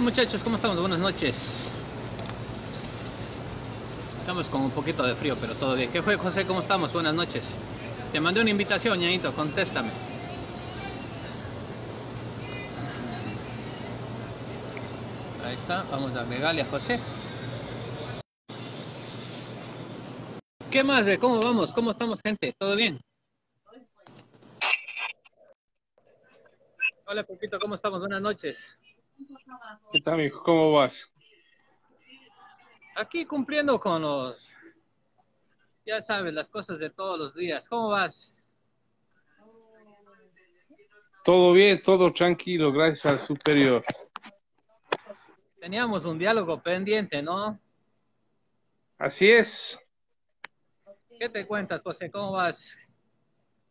fue muchachos? ¿Cómo estamos? Buenas noches. Estamos con un poquito de frío, pero todo bien. ¿Qué fue, José? ¿Cómo estamos? Buenas noches. Te mandé una invitación, ñaito, contéstame. Ahí está, vamos a agregarle a José. ¿Qué más? ve? ¿Cómo vamos? ¿Cómo estamos, gente? ¿Todo bien? Hola, Pepito, ¿cómo estamos? Buenas noches. ¿Qué tal, mijo? ¿Cómo vas? Aquí cumpliendo con los, ya sabes, las cosas de todos los días. ¿Cómo vas? Todo bien, todo tranquilo, gracias al superior. Teníamos un diálogo pendiente, ¿no? Así es. ¿Qué te cuentas, José? ¿Cómo vas?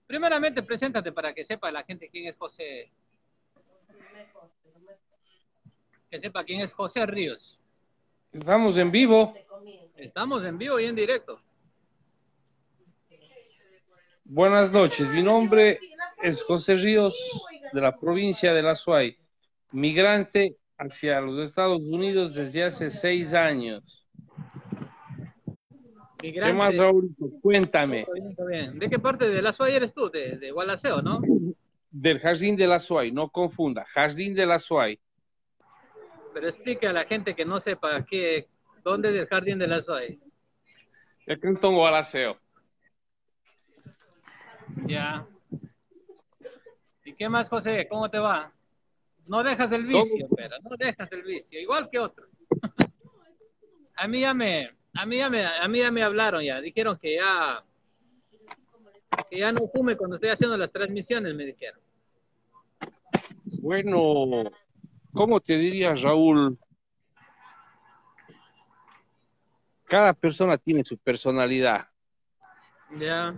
Primeramente, preséntate para que sepa la gente quién es José. Que sepa quién es José Ríos. Estamos en vivo. Estamos en vivo y en directo. Buenas noches, mi nombre es José Ríos de la provincia de La Suay, migrante hacia los Estados Unidos desde hace seis años. ¿Qué Migrante. más, Raúl? Cuéntame. ¿De qué parte de la Suay eres tú? De, de Gualaceo, ¿no? Del Jardín de La Suay, no confunda, Jardín de La Suay. Pero explique a la gente que no sepa qué, dónde es el jardín de la Suay. El Cantón Gualaceo. Ya. ¿Y qué más, José? ¿Cómo te va? No dejas el vicio, pero no dejas el vicio, igual que otro. a mí ya me, a mí ya me, a mí ya me hablaron ya, dijeron que ya, que ya no fume cuando estoy haciendo las transmisiones, me dijeron. Bueno, ¿cómo te diría, Raúl? Cada persona tiene su personalidad. Ya,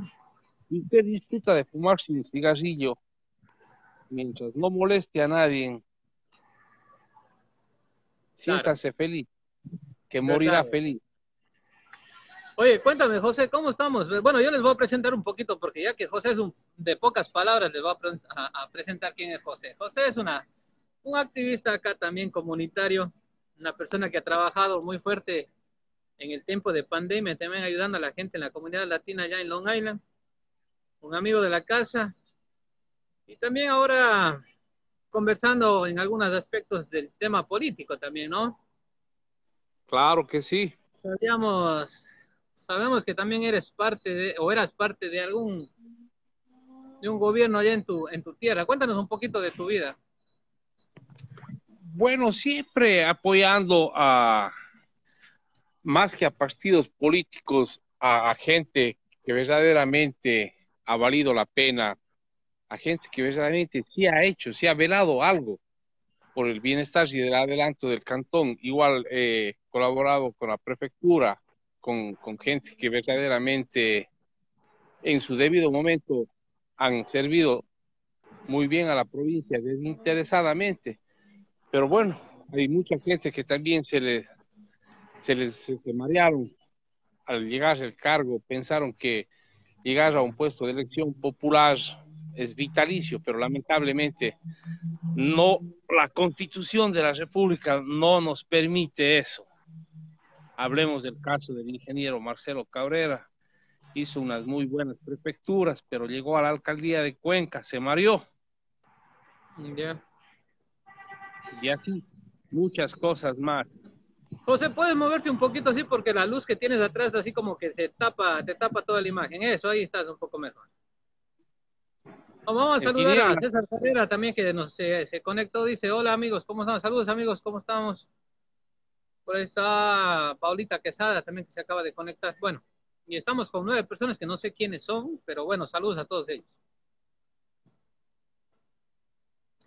Si usted disfruta de fumarse un cigarrillo mientras no moleste a nadie, siéntase feliz, que morirá feliz. Oye, cuéntame, José, ¿cómo estamos? Bueno, yo les voy a presentar un poquito, porque ya que José es un, de pocas palabras, les voy a, pre- a- a presentar quién es José. José es una, un activista acá también comunitario, una persona que ha trabajado muy fuerte en el tiempo de pandemia, también ayudando a la gente en la comunidad latina allá en Long Island, un amigo de la casa, y también ahora conversando en algunos aspectos del tema político también, ¿no? Claro que sí. Sabíamos, sabemos que también eres parte de, o eras parte de algún, de un gobierno allá en tu, en tu tierra. Cuéntanos un poquito de tu vida. Bueno, siempre apoyando a, más que a partidos políticos, a, gente que verdaderamente ha valido la pena, a gente que verdaderamente sí ha hecho, sí ha velado algo por el bienestar y el adelanto del cantón. Igual he colaborado con la prefectura, con gente que verdaderamente en su debido momento han servido muy bien a la provincia desinteresadamente. Pero bueno, hay mucha gente que también se les, se les se, se marearon al llegar al cargo, pensaron que llegar a un puesto de elección popular es vitalicio, pero lamentablemente no, la constitución de la República no nos permite eso. Hablemos del caso del ingeniero Marcelo Cabrera, hizo unas muy buenas prefecturas, pero llegó a la alcaldía de Cuenca, se mareó, Ya. Y así muchas cosas más. José, ¿puedes moverte un poquito así? Porque la luz que tienes atrás así como que te tapa, te tapa toda la imagen. Eso, ahí estás un poco mejor. Vamos a saludar a. César Carrera también que nos se, se conectó. Dice, hola amigos, ¿cómo estamos? Saludos amigos, ¿cómo estamos? Por ahí está Paulita Quesada también que se acaba de conectar. Bueno, y estamos con nueve personas que no sé quiénes son, pero bueno, saludos a todos ellos.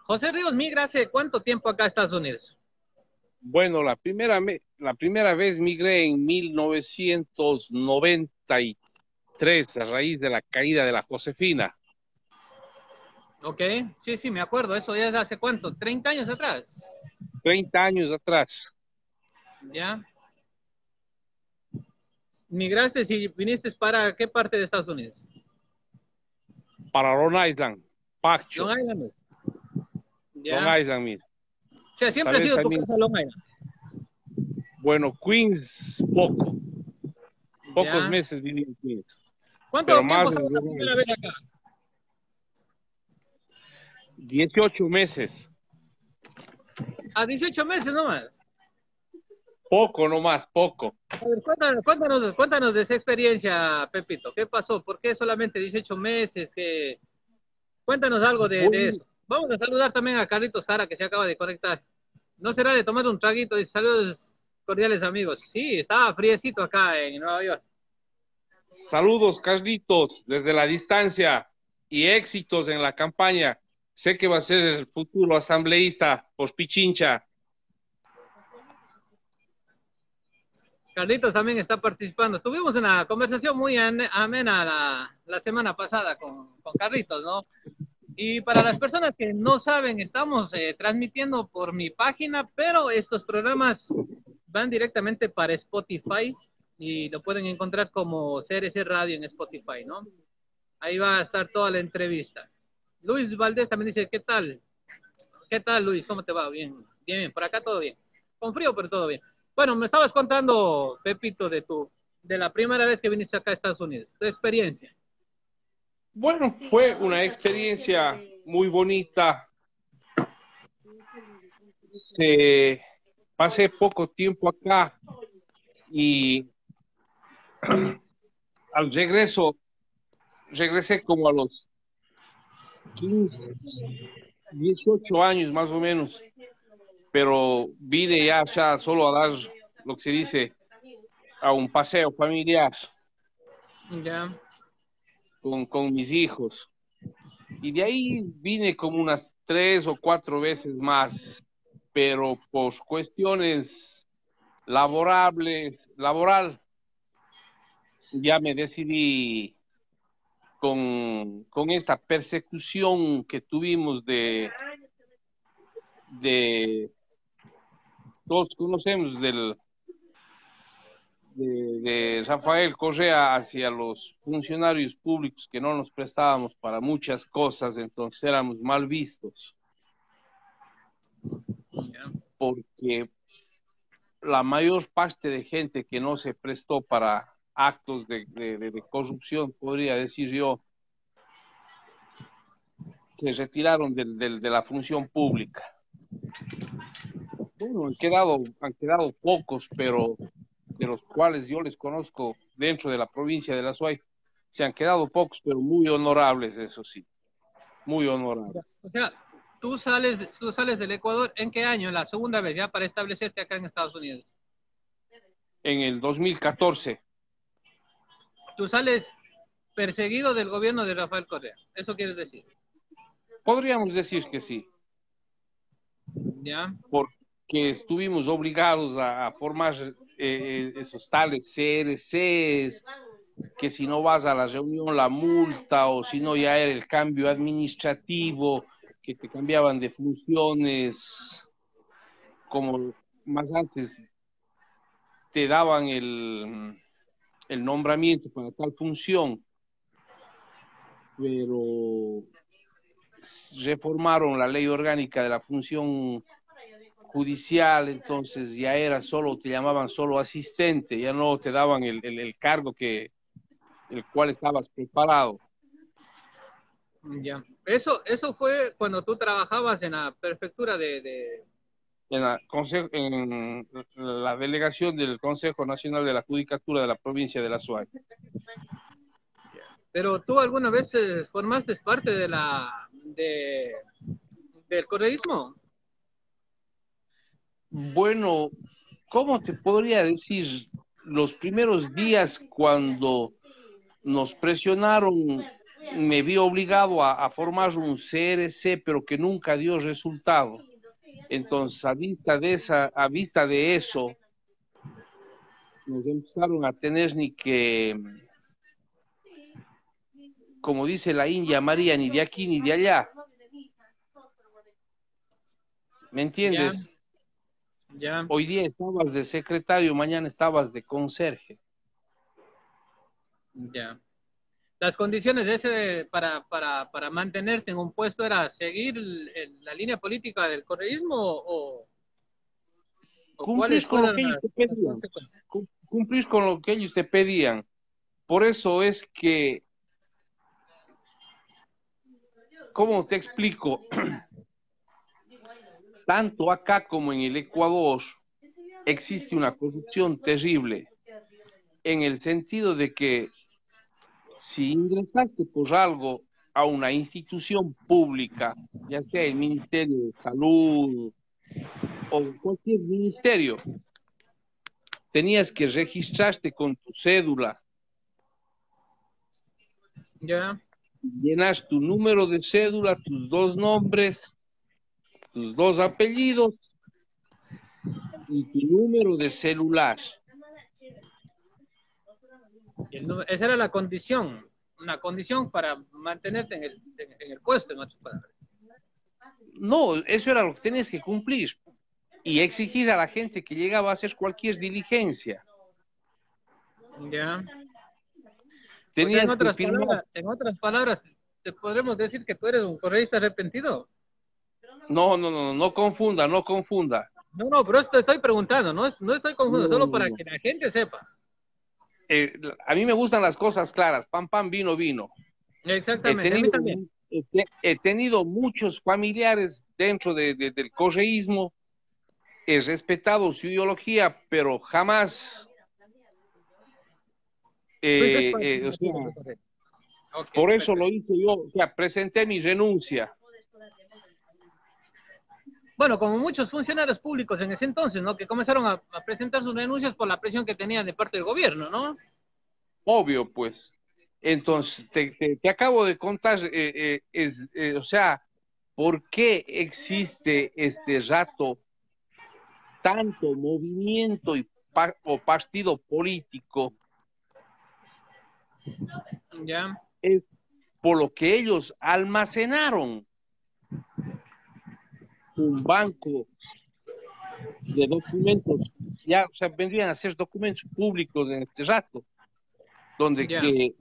José Ríos migra hace cuánto tiempo acá a Estados Unidos? Bueno, la primera, me- la primera vez migré en 1993 a raíz de la caída de la Josefina. Ok, sí, sí, me acuerdo. Eso ya es hace cuánto, 30 años atrás. 30 años atrás. ¿Ya? ¿Migraste y viniste para qué parte de Estados Unidos? Para Long Island, Pacho, Long Island. ¿Ya? Long Island, mira. O sea, siempre ha sido tu casa Long Bueno, Queens, poco. Pocos meses viví en Queens. ¿Cuánto tiempo más la primera vez acá? 18 meses. A 18 meses nomás. Poco nomás, poco. A ver, cuéntanos, cuéntanos, de esa experiencia, Pepito. ¿Qué pasó? ¿Por qué solamente 18 meses? Cuéntanos algo de, eso. Vamos a saludar también a Carlitos Jara, que se acaba de conectar. ¿No será de tomar un traguito? Dice, saludos cordiales, amigos. Sí, estaba friecito acá en Nueva York. Saludos, Carlitos, desde la distancia y éxitos en la campaña. Sé que va a ser el futuro asambleísta Pichincha. Carlitos también está participando. Tuvimos una conversación muy amena la, semana pasada con, Carlitos, ¿no? Y para las personas que no saben, estamos eh, transmitiendo por mi página, pero estos programas van directamente para Spotify y lo pueden encontrar como CRC Radio en Spotify, ¿no? Ahí va a estar toda la entrevista. Luis Valdés también dice, ¿qué tal? ¿Qué tal, Luis? ¿Cómo te va? Bien, bien, bien. Por acá todo bien. Con frío, pero todo bien. Bueno, me estabas contando, Pepito, de tu, de la primera vez que viniste acá a Estados Unidos, tu experiencia. Bueno, fue una experiencia muy bonita. pasé poco tiempo acá y al regreso, regresé como a los 15, 18 años más o menos pero vine ya, ya solo a dar lo que se dice a un paseo familiar. Ya. Con, mis hijos. Y de ahí vine como unas tres o cuatro veces más, pero por cuestiones laborables, laboral, ya me decidí con, con esta persecución que tuvimos de, de todos conocemos del de, Rafael Correa hacia los funcionarios públicos que no nos prestábamos para muchas cosas, entonces éramos mal vistos. Porque la mayor parte de gente que no se prestó para actos de, de corrupción, podría decir yo, se retiraron de la función pública. Bueno, han quedado, han quedado pocos, pero de los cuales yo les conozco dentro de la provincia de La Suay, se han quedado pocos, pero muy honorables, eso sí, muy honorables. O sea, tú sales, tú sales del Ecuador, ¿en qué año? La segunda vez ya para establecerte acá en Estados Unidos. En el 2014. Tú sales perseguido del gobierno de Rafael Correa, ¿eso quieres decir? Podríamos decir que sí. Ya. Porque que estuvimos obligados a, formar eh, esos tales CRCs, que si no vas a la reunión la multa o si no ya era el cambio administrativo, que te cambiaban de funciones, como más antes te daban el, el nombramiento para tal función, pero reformaron la ley orgánica de la función judicial, entonces ya era solo, te llamaban solo asistente, ya no te daban el, el, cargo que el cual estabas preparado. Ya. Eso, eso fue cuando tú trabajabas en la prefectura de, En, la, en la delegación del Consejo Nacional de la Judicatura de la provincia de La Suárez. Pero tú alguna vez eh, formaste parte de la de, del correísmo. Bueno, ¿cómo te podría decir? Los primeros días cuando nos presionaron, me vi obligado a, formar un CRC, pero que nunca dio resultado. Entonces, a vista de esa, a vista de eso, nos empezaron a tener ni que, como dice la India María, ni de aquí ni de allá. ¿Me entiendes? Hoy día estabas de secretario, mañana estabas de conserje. Ya. las condiciones de ese para, para, para mantenerte en un puesto era seguir la línea política del correísmo o, cumplir con lo que ellos te pedían. Cumplir con lo que ellos te pedían. Por eso es que, ¿cómo te explico? Tanto acá como en el Ecuador existe una corrupción terrible en el sentido de que si ingresaste por algo a una institución pública, ya sea el Ministerio de Salud o cualquier ministerio, tenías que registrarte con tu cédula. Ya. Llenas tu número de cédula, tus dos nombres, tus dos apellidos y tu número de celular esa era la condición, una condición para mantenerte en el, en, el puesto, No, eso era lo que tenías que cumplir y exigir a la gente que llegaba a hacer cualquier diligencia. Ya. en, otras palabras, en otras palabras, ¿te podremos decir que tú eres un correísta arrepentido? No, no, no, no confunda, no confunda. No, no, pero te estoy preguntando, no, no estoy confundiendo, solo para que la gente sepa. Eh, a mí me gustan las cosas claras, pan, pan, vino, vino. Exactamente, he tenido, a mí también. He, tenido muchos familiares dentro del correísmo, he respetado su ideología, pero jamás... Eh, eh, por eso lo hice yo, o sea, presenté mi renuncia. Bueno, como muchos funcionarios públicos en ese entonces, ¿no? Que comenzaron a, presentar sus renuncias por la presión que tenían de parte del gobierno, ¿no? Obvio, pues. Entonces, te, acabo de contar, eh, eh, eh, o sea, ¿por qué existe este rato tanto movimiento y o partido político? Ya. Es por lo que ellos almacenaron un banco de documentos, ya, o sea, vendrían a ser documentos públicos en este rato, donde que...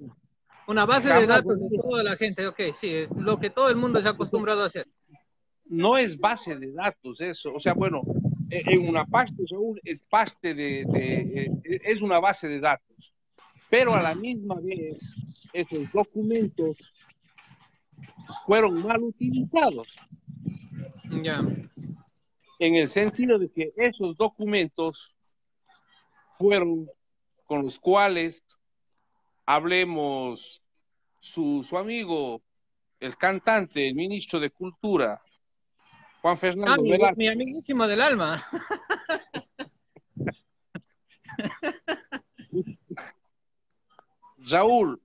Una base de datos de toda la gente, ok, sí, lo que todo el mundo se ha acostumbrado a hacer. No es base de datos eso, o sea, bueno, e, en una parte, es parte de, de, e, es una base de datos, pero a la misma vez esos documentos fueron mal utilizados. Ya. En el sentido de que esos documentos fueron con los cuales hablemos su, su amigo, el cantante, el ministro de Cultura, Juan Fernando ah, mi, amiguísimo del alma. Raúl,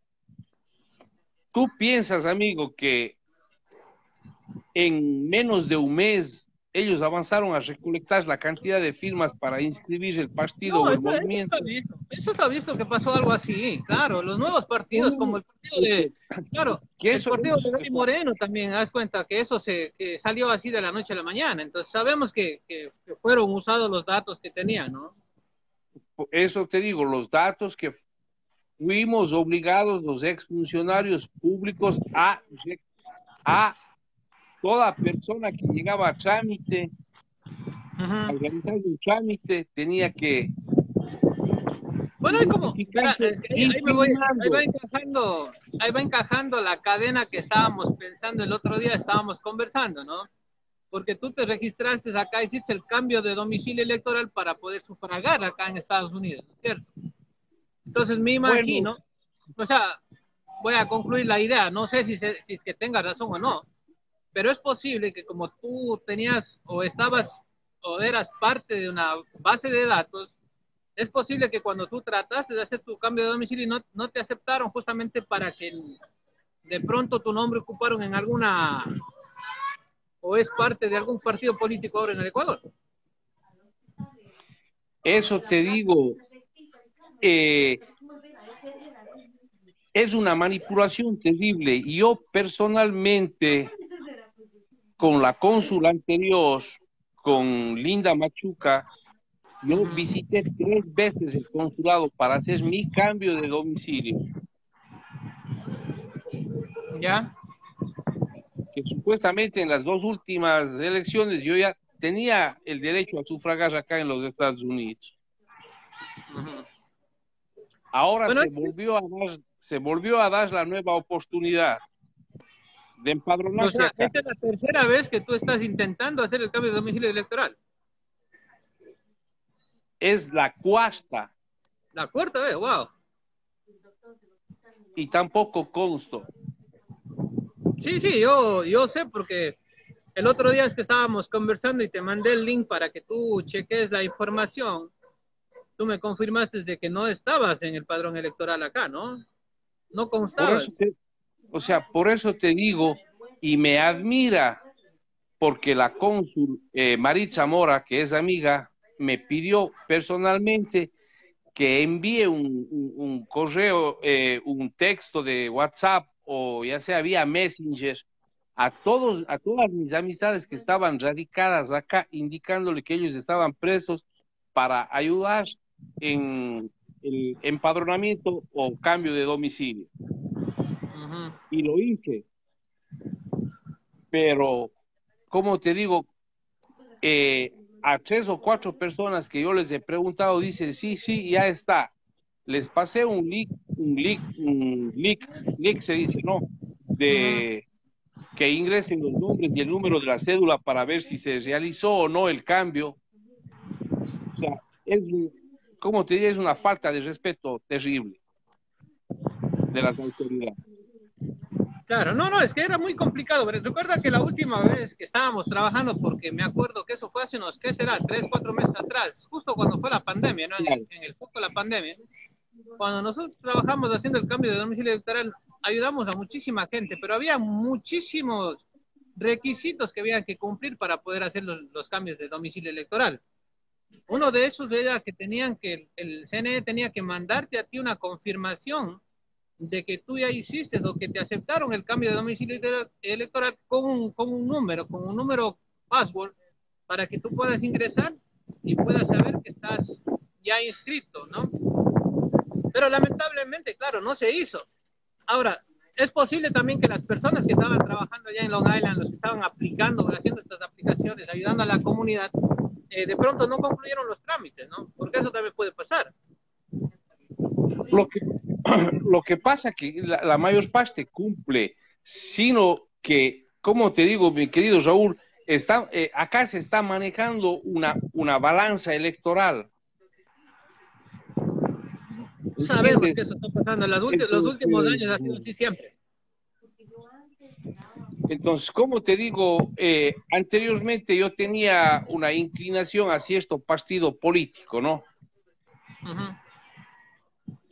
¿tú piensas, amigo, que en menos de un mes ellos avanzaron a recolectar la cantidad de firmas para inscribir el partido o el movimiento. Eso está, visto, que pasó algo así, claro. Los nuevos partidos, como el partido de. Claro, el partido de David Moreno también, haz cuenta que eso se salió así de la noche a la mañana. Entonces sabemos que, que, fueron usados los datos que tenían, ¿no? Eso te digo, los datos que fuimos obligados los exfuncionarios públicos a, a toda persona que llegaba a trámite, a realizar un trámite, tenía que... Bueno, hay como, ahí, va encajando, ahí va encajando la cadena que estábamos pensando el otro día, estábamos conversando, ¿no? Porque tú te registraste acá, hiciste el cambio de domicilio electoral para poder sufragar acá en Estados Unidos, ¿cierto? Entonces me imagino, o sea, voy a concluir la idea, no sé si, si es que tenga razón o no, pero es posible que como tú tenías o estabas o eras parte de una base de datos, es posible que cuando tú trataste de hacer tu cambio de domicilio no, no te aceptaron justamente para que de pronto tu nombre ocuparon en alguna o es parte de algún partido político ahora en el Ecuador. Eso te digo, eh, es una manipulación terrible. Yo personalmente con la cónsul anterior, con Linda Machuca, yo visité tres veces el consulado para hacer mi cambio de domicilio. Ya. Que supuestamente en las dos últimas elecciones yo ya tenía el derecho a sufragar acá en los Estados Unidos. Ahora se, volvió a dar, se volvió a dar la nueva oportunidad de empadronarse. esta es la tercera vez que tú estás intentando hacer el cambio de domicilio electoral. Es la cuarta. La cuarta vez, wow. Y tampoco consto. Sí, sí, yo, yo sé porque el otro día es que estábamos conversando y te mandé el link para que tú cheques la información. Tú me confirmaste de que no estabas en el padrón electoral acá, ¿no? No constaba. O sea, por eso te digo, y me admira, porque la cónsul eh, Maritza Mora, que es amiga, me pidió personalmente que envíe un, correo, eh, un texto de WhatsApp o ya sea vía Messenger a todos, a todas mis amistades que estaban radicadas acá, indicándole que ellos estaban presos para ayudar en el empadronamiento o cambio de domicilio. Y lo hice. Pero, como te digo, eh, a tres o cuatro personas que yo les he preguntado, dicen, sí, sí, ya está. Les pasé un link, un link, un link, link se dice, ¿no? De que ingresen los nombres y el número de la cédula para ver si se realizó o no el cambio. O sea, es, como te digo, es una falta de respeto terrible de las autoridades. Claro, no, no, es que era muy complicado. recuerda que la última vez que estábamos trabajando, porque me acuerdo que eso fue hace unos, ¿qué será? Tres, cuatro meses atrás, justo cuando fue la pandemia, ¿no? En, el, en el foco de la pandemia. Cuando nosotros trabajamos haciendo el cambio de domicilio electoral, ayudamos a muchísima gente, pero había muchísimos requisitos que había que cumplir para poder hacer los cambios de domicilio electoral. Uno de esos era que tenían que, el CNE tenía que mandarte a ti una confirmación de que tú ya hiciste o que te aceptaron el cambio de domicilio electoral con un, con un número, con un número password, para que tú puedas ingresar y puedas saber que estás ya inscrito, ¿no? Pero lamentablemente, claro, no se hizo. Ahora, es posible también que las personas que estaban trabajando allá en Long Island, los que estaban aplicando, haciendo estas aplicaciones, ayudando a la comunidad, eh, de pronto no concluyeron los trámites, ¿no? Porque eso también puede pasar. Lo que, lo que pasa que la, mayor parte cumple, sino que, como te digo, mi querido Raúl, está, eh, acá se está manejando una, una balanza electoral. Sabemos que eso está pasando. Los, los últimos años ha sido así siempre. Entonces, como te digo, eh, anteriormente yo tenía una inclinación hacia esto partido político, ¿no?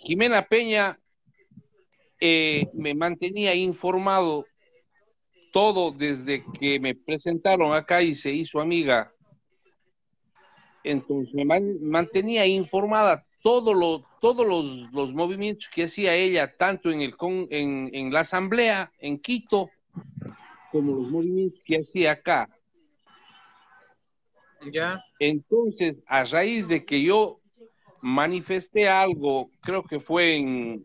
Jimena Peña eh, me mantenía informado todo desde que me presentaron acá y se hizo amiga. Entonces me mantenía informada todo lo, todos los, los, movimientos que hacía ella, tanto en, el, con, en, en la asamblea, en Quito, como los movimientos que hacía acá. Ya. Entonces, a raíz de que yo manifesté algo, creo que fue en,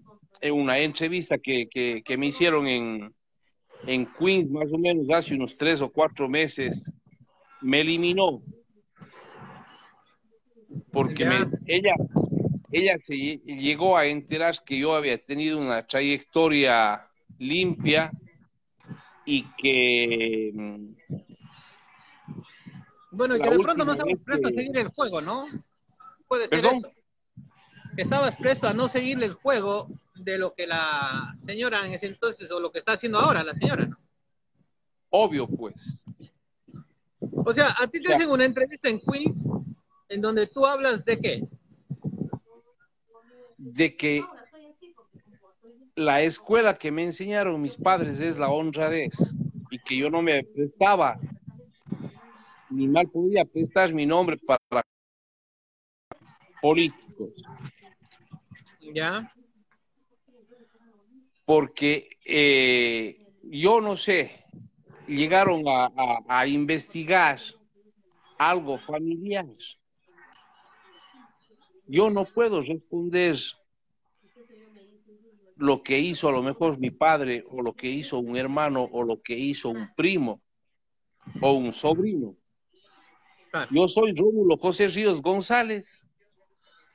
una entrevista que, me hicieron en, en Queens, más o menos hace unos tres o cuatro meses, me eliminó. Porque ella, ella se llegó a enterar que yo había tenido una trayectoria limpia y que... Bueno, y que de pronto no estamos prestos a seguir el juego, ¿no? Puede ser eso que estabas presto a no seguirle el juego de lo que la señora en ese entonces o lo que está haciendo ahora la señora, ¿no? Obvio, pues. O sea, a ti te hacen una entrevista en Queens en donde tú hablas de qué? De que la escuela que me enseñaron mis padres es la honradez y que yo no me prestaba ni mal podía prestar mi nombre para políticos. ¿Ya? Porque eh, yo no sé, llegaron a, investigar algo familiar. Yo no puedo responder lo que hizo a lo mejor mi padre o lo que hizo un hermano o lo que hizo un primo o un sobrino. Yo soy Rómulo José Ríos González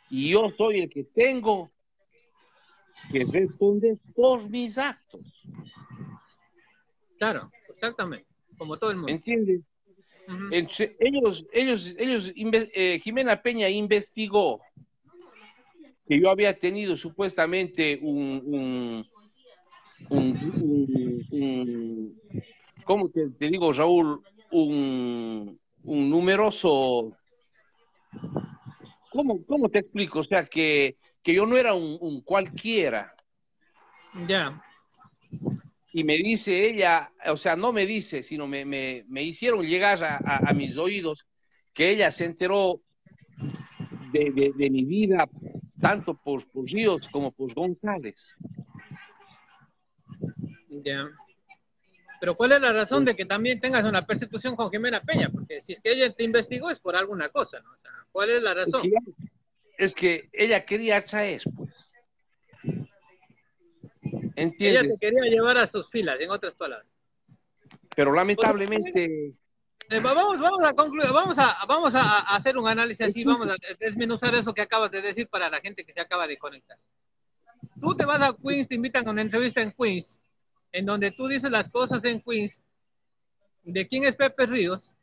y yo soy el que tengo que responder por mis actos. Claro, exactamente, como todo el mundo. ¿Entiendes? ellos, ellos, ellos, eh, Jimena Peña investigó que yo había tenido supuestamente un, un, ¿cómo te, digo, Raúl? Un, un numeroso, ¿cómo, ¿cómo, te explico? O sea, que, que yo no era un, cualquiera. Ya. Y me dice ella, o sea, no me dice, sino me, me, me hicieron llegar a, a, mis oídos que ella se enteró de, de, mi vida, tanto por, por Ríos como por González. Ya. Pero ¿cuál es la razón de que también tengas una persecución con Jimena Peña? Porque si es que ella te investigó es por alguna cosa, ¿no? ¿Cuál es la razón? Es que, ella quería traer, pues. Ella te quería llevar a sus filas, en otras palabras. Pero lamentablemente... Eh, vamos, vamos a concluir, vamos a, vamos a hacer un análisis así, vamos a desmenuzar eso que acabas de decir para la gente que se acaba de conectar. Tú te vas a Queens, te invitan a una entrevista en Queens, en donde tú dices las cosas en Queens, de quién es Pepe Ríos,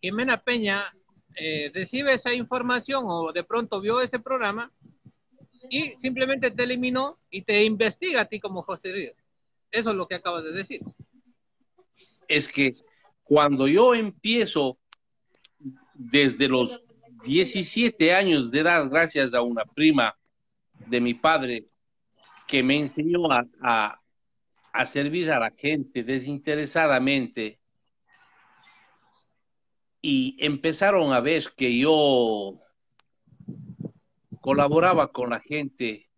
Jimena Peña eh, recibe esa información o de pronto vio ese programa y simplemente te eliminó y te investiga a ti como José Ríos. Eso es lo que acabas de decir. Es que cuando yo empiezo desde los 17 años de edad, gracias a una prima de mi padre que me enseñó a, a servir a la gente desinteresadamente y empezaron a ver que yo colaboraba con la gente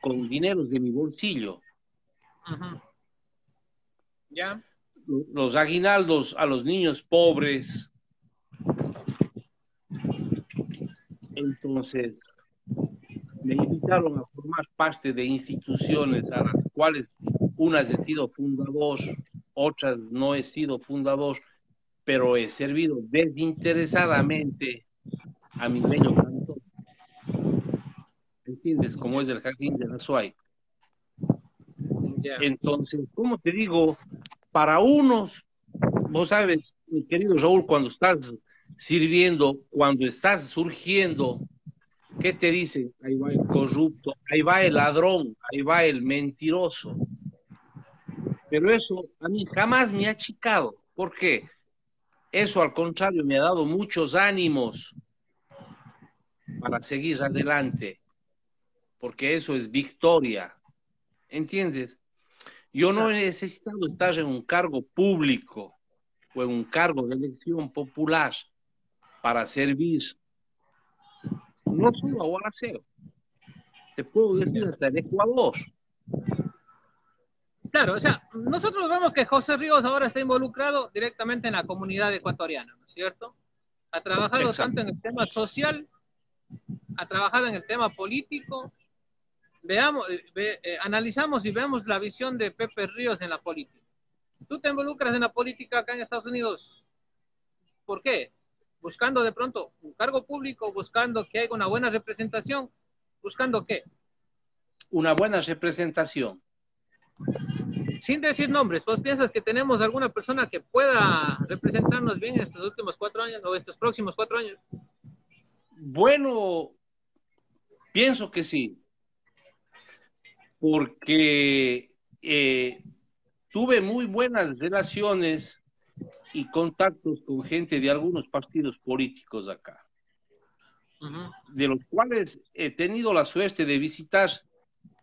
con dinero de mi bolsillo. ¿Ya? Los aguinaldos a los niños pobres. Entonces, me invitaron a formar parte de instituciones a las cuales unas he sido fundador, otras no he sido fundador, pero he servido desinteresadamente a mi bello canto. ¿Entiendes? Como es el jardín de la Suay. Entonces, como te digo, para unos, vos sabes, mi querido Raúl, cuando estás sirviendo, cuando estás surgiendo, ¿qué te dicen? Ahí va el corrupto, ahí va el ladrón, ahí va el mentiroso. Pero eso a mí jamás me ha achicado. ¿Por qué? Eso al contrario me ha dado muchos ánimos para seguir adelante, porque eso es victoria. ¿Entiendes? Yo no he necesitado estar en un cargo público o en un cargo de elección popular para servir. No solo a Guaraceo, te puedo decir hasta el Ecuador. Claro, o sea, nosotros vemos que José Ríos ahora está involucrado directamente en la comunidad ecuatoriana, ¿no es cierto? Ha trabajado tanto en el tema social, ha trabajado en el tema político. Veamos, eh, analizamos y vemos la visión de Pepe Ríos en la política. Tú te involucras en la política acá en Estados Unidos. ¿Por qué? Buscando de pronto un cargo público, buscando que haya una buena representación, buscando qué? Una buena representación sin decir nombres, ¿vos piensas que tenemos alguna persona que pueda representarnos bien estos últimos cuatro años o estos próximos cuatro años? Bueno, pienso que sí, porque eh, tuve muy buenas relaciones y contactos con gente de algunos partidos políticos acá, de los cuales he tenido la suerte de visitar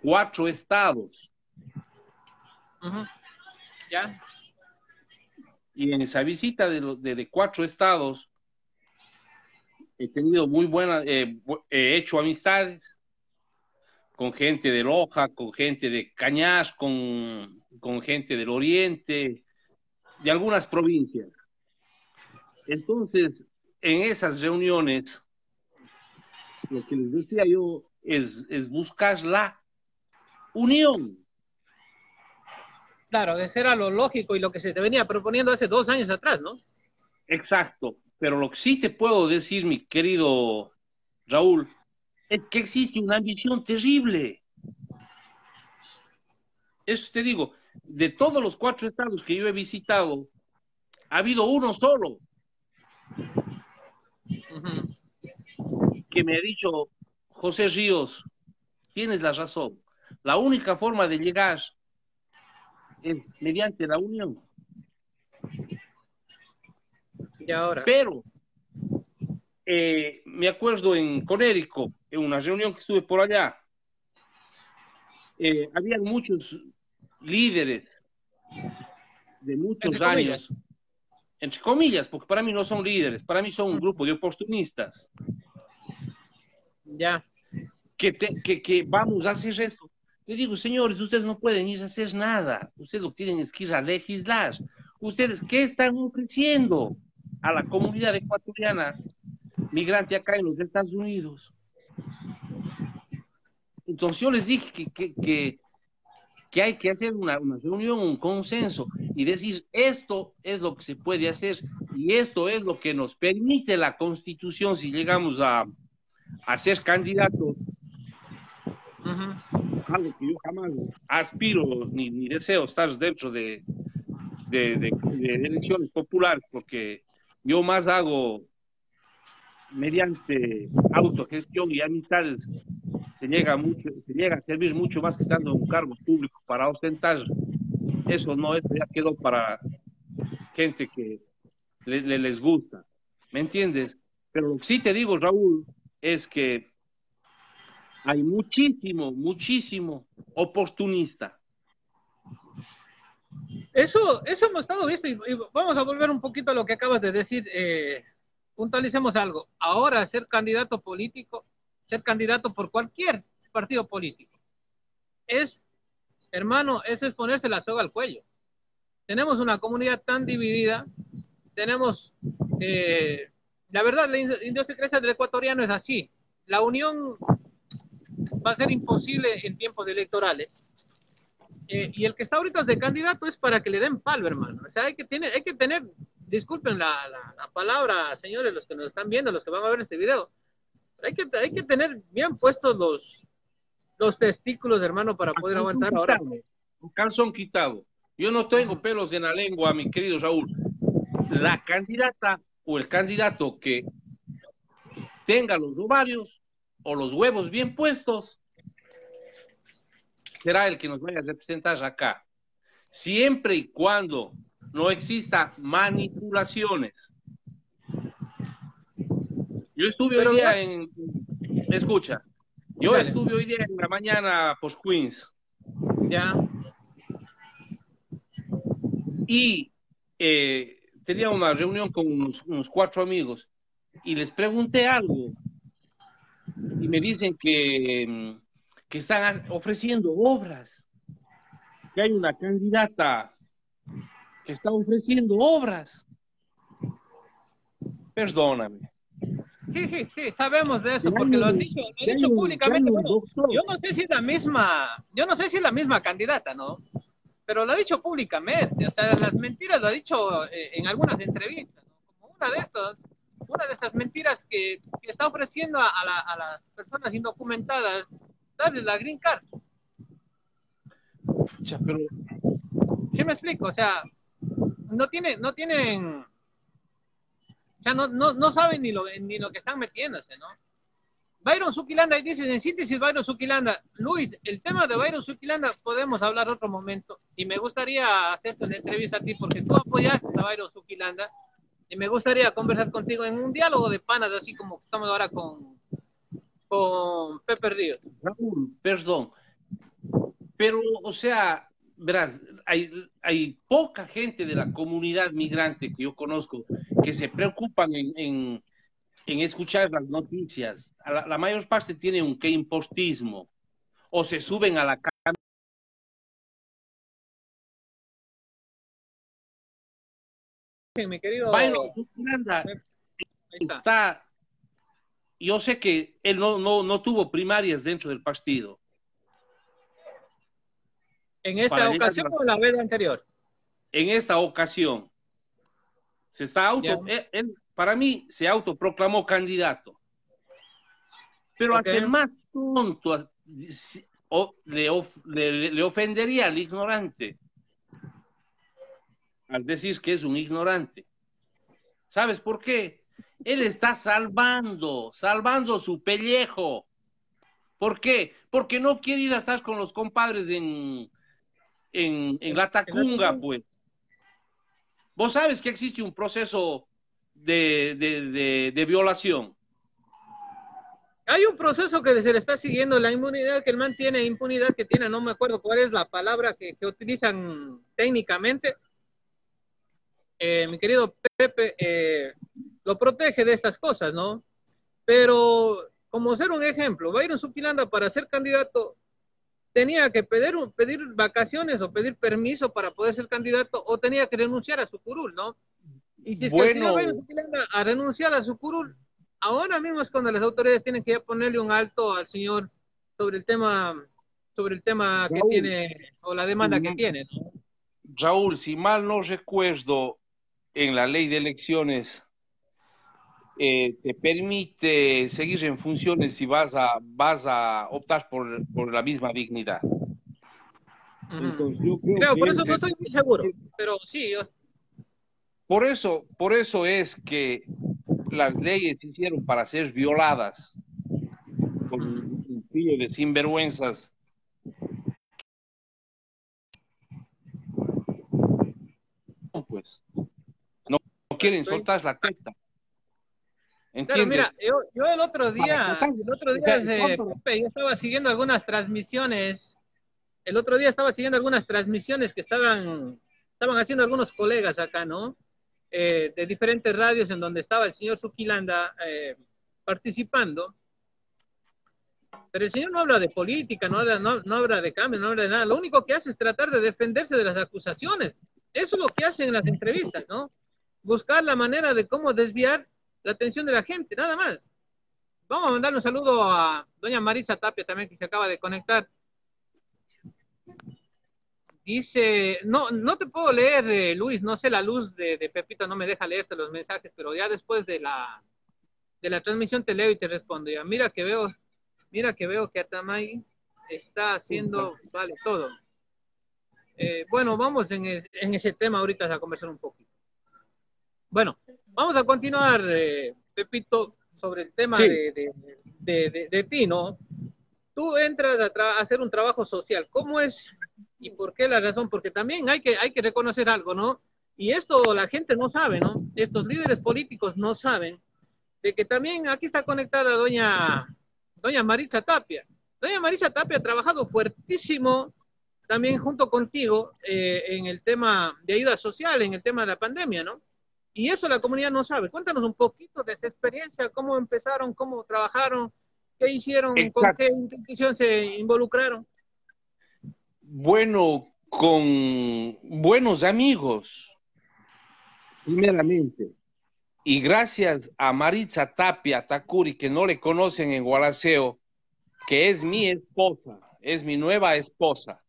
cuatro estados ¿Ya? Y en esa visita de, de, cuatro estados, he tenido muy buenas, eh, he hecho amistades con gente de Loja, con gente de Cañas, con, con gente del Oriente, de algunas provincias. Entonces, en esas reuniones, lo que les decía yo es, es buscar la unión. Claro, eso era lo lógico y lo que se te venía proponiendo hace dos años atrás, ¿no? Exacto, pero lo que sí te puedo decir, mi querido Raúl, es que existe una ambición terrible. Eso te digo, de todos los cuatro estados que yo he visitado, ha habido uno solo que me ha dicho, José Ríos, tienes la razón. La única forma de llegar es mediante la unión. Y ahora. Pero eh, me acuerdo en Conérico, en una reunión que estuve por allá, eh, había muchos líderes de muchos años, entre comillas, porque para mí no son líderes, para mí son un grupo de oportunistas. Ya. Que, que, que vamos a hacer esto. Yo digo, señores, ustedes no pueden ir a hacer nada. Ustedes lo que tienen es que ir a legislar. ¿Ustedes qué están ofreciendo a la comunidad ecuatoriana migrante acá en los Estados Unidos? Entonces yo les dije que, que, que, que hay que hacer una, una, reunión, un consenso y decir esto es lo que se puede hacer y esto es lo que nos permite la constitución si llegamos a, a ser candidatos. Uh -huh. Algo que yo jamás aspiro ni, ni deseo estar dentro de, de, de, de elecciones populares porque yo más hago mediante autogestión y amistades se llega mucho, se llega a servir mucho más que estando en cargos públicos para ostentar. Eso no, eso ya quedó para gente que le, le, les gusta. ¿Me entiendes? Pero lo que sí te digo, Raúl, es que hay muchísimo, muchísimo oportunista. Eso, eso hemos estado visto vamos a volver un poquito a lo que acabas de decir. Eh, puntualicemos algo. Ahora ser candidato político, ser candidato por cualquier partido político, es, hermano, es ponerse la soga al cuello. Tenemos una comunidad tan dividida, tenemos, eh, la verdad, la idiosincrasia del ecuatoriano es así. La unión va a ser imposible en tiempos electorales. Eh, y el que está ahorita de candidato es para que le den palo, hermano. O sea, hay que, tener, hay que tener disculpen la, la, la, palabra, señores, los que nos están viendo, los que van a ver este video. Hay que, hay que tener bien puestos los, los testículos, hermano, para poder aguantar ahora. Un calzón quitado. Yo no tengo pelos en la lengua, mi querido Raúl. La candidata o el candidato que tenga los ovarios o los huevos bien puestos será el que nos vaya a representar acá. Siempre y cuando no exista manipulaciones. Yo estuve Pero hoy día en... Escucha, yo Dale. estuve hoy día en la mañana post Queens. Ya. Y eh, tenía una reunión con unos, unos, cuatro amigos y les pregunté algo. Y me dicen que, que están ofreciendo obras. Que hay una candidata que está ofreciendo obras. Perdóname. Sí, sí, sí, sabemos de eso, porque lo han dicho, lo han dicho públicamente. Bueno, yo no sé si es la misma, yo no sé si es la misma candidata, ¿no? Pero lo ha dicho públicamente, o sea, las mentiras lo ha dicho eh, en algunas entrevistas, ¿no? Como una de estas, una de estas mentiras que, que está ofreciendo a, la, a, las personas indocumentadas, darles la green card. Pucha, pero... Sí me explico, o sea, no tienen, no tienen, o sea, no, no, no saben ni lo, ni lo que están metiéndose, ¿no? Byron Zuquilanda, dicen en síntesis Byron Zuquilanda, Luis, el tema de Byron Zuquilanda podemos hablar otro momento y me gustaría hacerte una entrevista a ti porque tú apoyaste a Byron Zuquilanda y me gustaría conversar contigo en un diálogo de panas así como estamos ahora con, con Pepe Ríos. Raúl, perdón, pero o sea, verás, hay, hay, poca gente de la comunidad migrante que yo conozco que se preocupan en, en, en escuchar las noticias. La, la, mayor parte tiene un que impostismo o se suben a la. Mi querido Byron, está, yo sé que él no, no, no tuvo primarias dentro del partido ¿En esta ocasión o la vez anterior? En esta ocasión. Se está auto, para mí se autoproclamó candidato. Pero hasta el más tonto le, le ofendería al ignorante al decir que es un ignorante. ¿Sabes por qué? Él está salvando, salvando su pellejo. ¿Por qué? Porque no quiere ir a estar con los compadres en, en, la Tacunga, pues. Vos sabes que existe un proceso de, de, violación. Hay un proceso que se le está siguiendo, la inmunidad que el man tiene, impunidad que tiene, no me acuerdo cuál es la palabra que, que utilizan técnicamente, eh, mi querido Pepe, eh, lo protege de estas cosas, ¿no? Pero, como ser un ejemplo, en Supilanda para ser candidato, tenía que pedir, pedir vacaciones o pedir permiso para poder ser candidato o tenía que renunciar a su curul, ¿no? Y si es que el señor ir Supilanda a renunciar a su curul, ahora mismo es cuando las autoridades tienen que ponerle un alto al señor sobre el tema sobre el tema que tiene o la demanda que tiene, ¿no? Raúl, si mal no recuerdo, en la ley de elecciones eh, te permite seguir en funciones si vas a, vas a optar por, por la misma dignidad. creo, por eso no estoy muy seguro, pero sí. Por eso, por eso es que las leyes se hicieron para ser violadas por un de sinvergüenzas pues quieren soltar la testa. Claro, mira, yo, el otro día, el otro día yo estaba siguiendo algunas transmisiones, el otro día estaba siguiendo algunas transmisiones que estaban, estaban haciendo algunos colegas acá, ¿no? Eh, de diferentes radios en donde estaba el señor Zuquilanda eh, participando. Pero el señor no habla de política, no habla, no, no habla de cambio, no habla de nada. Lo único que hace es tratar de defenderse de las acusaciones. Eso es lo que hace en las entrevistas, ¿no? Buscar la manera de cómo desviar la atención de la gente, nada más. Vamos a mandar un saludo a doña Marisa Tapia también, que se acaba de conectar. Dice, no, no te puedo leer, eh, Luis, no sé, la luz de, de, Pepito no me deja leerte los mensajes, pero ya después de la, de la transmisión te leo y te respondo. Ya, mira que veo, mira que veo que Atamay está haciendo, vale, todo. Eh, bueno, vamos en, en, ese tema ahorita a conversar un poquito. Bueno, vamos a continuar, eh, Pepito, sobre el tema de, de, ti, ¿no? Tú entras a, hacer un trabajo social. ¿Cómo es y por qué la razón? Porque también hay que, hay que reconocer algo, ¿no? Y esto la gente no sabe, ¿no? Estos líderes políticos no saben de que también aquí está conectada doña, doña Marisa Tapia. Doña Marisa Tapia ha trabajado fuertísimo también junto contigo eh, en el tema de ayuda social, en el tema de la pandemia, ¿no? Y eso la comunidad no sabe. Cuéntanos un poquito de esa experiencia, cómo empezaron, cómo trabajaron, qué hicieron, con qué intención se involucraron. Bueno, con buenos amigos, primeramente. Y gracias a Maritza Tapia Takuri, que no le conocen en Gualaceo, que es mi esposa, es mi nueva esposa.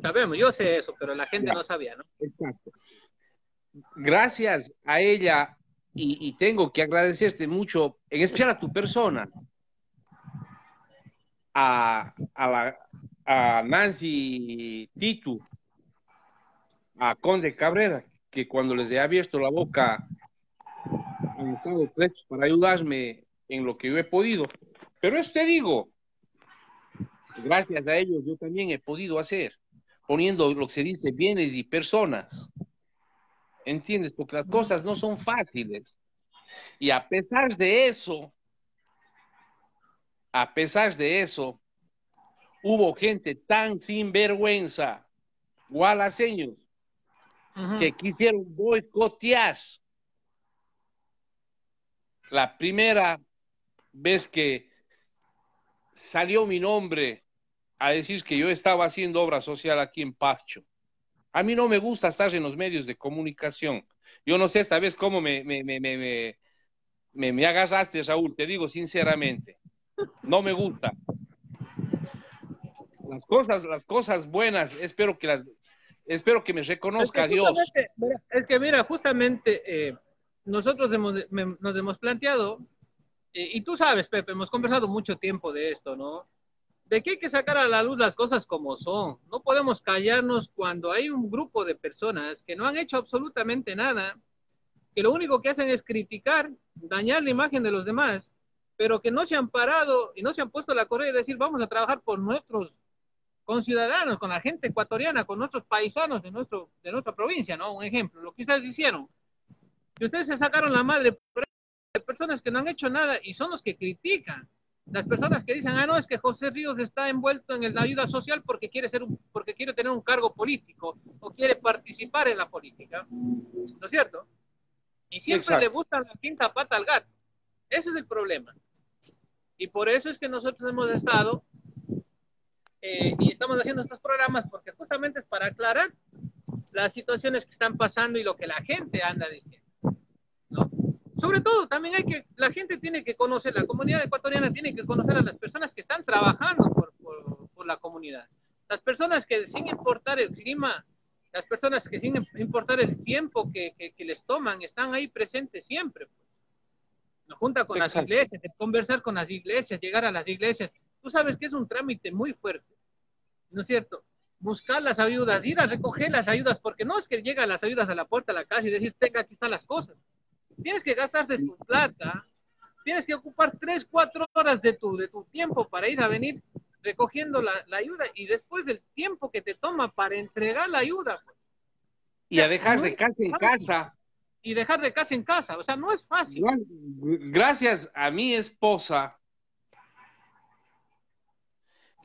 Sabemos, yo sé eso, pero la gente no sabía, ¿no? Exacto gracias a ella, y, tengo que agradecerte mucho, en especial a tu persona, a, Nancy Titu, a Conde Cabrera, que cuando les he abierto la boca han estado prestos para ayudarme en lo que yo he podido. Pero eso te digo, gracias a ellos yo también he podido hacer, poniendo lo que se dice bienes y personas ¿entiendes? Porque las cosas no son fáciles. Y a pesar de eso, a pesar de eso, hubo gente tan sinvergüenza, gualaseños, que quisieron boicotear la primera vez que salió mi nombre a decir que yo estaba haciendo obra social aquí en Pacho. A mí no me gusta estar en los medios de comunicación. Yo no sé esta vez cómo me, me, me, me, me agarraste, Raúl, te digo sinceramente. No me gusta. las cosas, las cosas buenas, espero que las, espero que me reconozca Dios. Es que mira, justamente eh, nosotros nos hemos planteado, eh, y tú sabes, Pepe, hemos conversado mucho tiempo de esto, ¿no? De que hay que sacar a la luz las cosas como son. No podemos callarnos cuando hay un grupo de personas que no han hecho absolutamente nada, que lo único que hacen es criticar, dañar la imagen de los demás, pero que no se han parado y no se han puesto la correa y decir, vamos a trabajar por nuestros con ciudadanos, con la gente ecuatoriana, con nuestros paisanos de, nuestro, de nuestra provincia, ¿no? Un ejemplo, lo que ustedes hicieron. Que ustedes se sacaron la madre de personas que no han hecho nada y son los que critican. Las personas que dicen, ah, no, es que José Ríos está envuelto en la ayuda social porque quiere, ser un, porque quiere tener un cargo político o quiere participar en la política. ¿No es cierto? Y siempre le gustan la quinta pata al gato. Ese es el problema. Y por eso es que nosotros hemos estado eh, y estamos haciendo estos programas porque justamente es para aclarar las situaciones que están pasando y lo que la gente anda diciendo. ¿no? Sobre todo, también hay que, la gente tiene que conocer, la comunidad ecuatoriana tiene que conocer a las personas que están trabajando por, por, por la comunidad. Las personas que sin importar el clima, las personas que sin importar el tiempo que, que, que les toman, están ahí presentes siempre. Pues. Nos junta con Exacto. las iglesias, conversar con las iglesias, llegar a las iglesias. Tú sabes que es un trámite muy fuerte ¿no es cierto? Buscar las ayudas, ir a recoger las ayudas, porque no es que llegan las ayudas a la puerta de la casa y decir, tenga, aquí están las cosas. Tienes que gastarte tu plata, tienes que ocupar tres, cuatro horas de tu, de tu tiempo para ir a venir recogiendo la, la ayuda y después del tiempo que te toma para entregar la ayuda. Pues. Y a dejar de casa en casa. Y dejar de casa en casa, o sea, no es fácil. Gracias a mi esposa,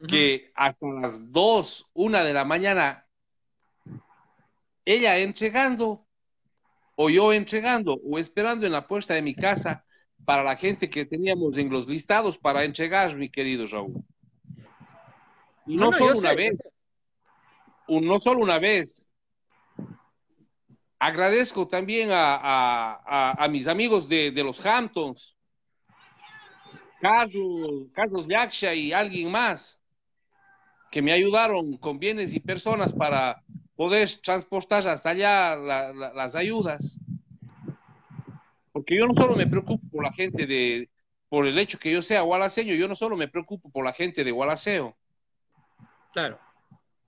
que hasta las 2, 1 de la mañana, ella entregando, o yo entregando, o esperando en la puerta de mi casa para la gente que teníamos en los listados para entregar, mi querido Raúl. Y no, no solo una sé. vez, no solo una vez. Agradezco también a, a, a, a mis amigos de, de, los Hamptons, Carlos, Carlos Yaksha y alguien más, que me ayudaron con bienes y personas para poder transportar hasta allá la, la, las ayudas. Porque yo no solo me preocupo por la gente de, por el hecho que yo sea gualaceño, yo no solo me preocupo por la gente de Gualaceo. Claro.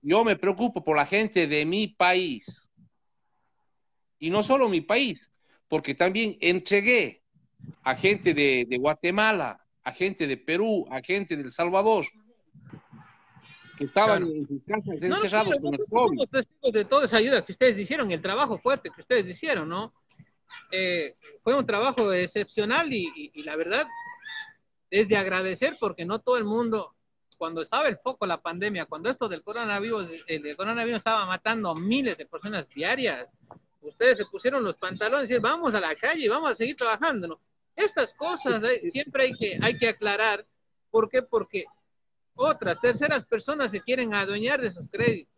Yo me preocupo por la gente de mi país. Y no solo mi país, porque también entregué a gente de, de Guatemala, a gente de Perú, a gente de El Salvador, que estaban claro. en sus casas encerrados no, no, con el COVID. Somos testigos de toda esa ayuda que ustedes hicieron, el trabajo fuerte que ustedes hicieron, ¿no? Eh, fue un trabajo excepcional y, y, y, la verdad es de agradecer porque no todo el mundo, cuando estaba el foco, la pandemia, cuando esto del coronavirus, el, el coronavirus estaba matando miles de personas diarias, ustedes se pusieron los pantalones y decir, vamos a la calle, vamos a seguir trabajando, ¿no? Estas cosas eh, siempre hay que, hay que aclarar. ¿Por qué? Porque otras terceras personas se quieren adueñar de sus créditos